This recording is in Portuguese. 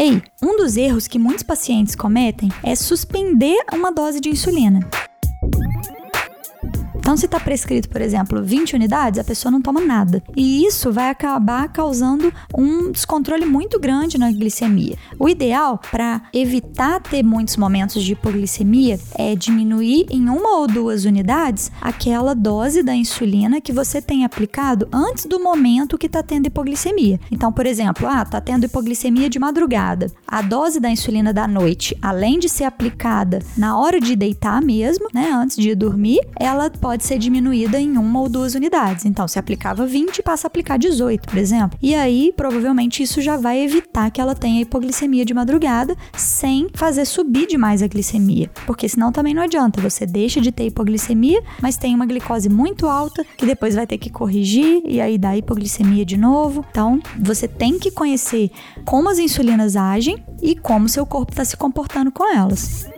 Ei, um dos erros que muitos pacientes cometem é suspender uma dose de insulina. Então, se está prescrito, por exemplo, 20 unidades, a pessoa não toma nada. E isso vai acabar causando um descontrole muito grande na glicemia. O ideal para evitar ter muitos momentos de hipoglicemia é diminuir em uma ou duas unidades aquela dose da insulina que você tem aplicado antes do momento que está tendo hipoglicemia. Então, por exemplo, ah, tá tendo hipoglicemia de madrugada. A dose da insulina da noite, além de ser aplicada na hora de deitar mesmo, né, antes de dormir, ela pode pode ser diminuída em uma ou duas unidades. Então, se aplicava 20, passa a aplicar 18, por exemplo. E aí, provavelmente, isso já vai evitar que ela tenha hipoglicemia de madrugada sem fazer subir demais a glicemia. Porque senão também não adianta. Você deixa de ter hipoglicemia, mas tem uma glicose muito alta que depois vai ter que corrigir e aí dá hipoglicemia de novo. Então, você tem que conhecer como as insulinas agem e como seu corpo está se comportando com elas.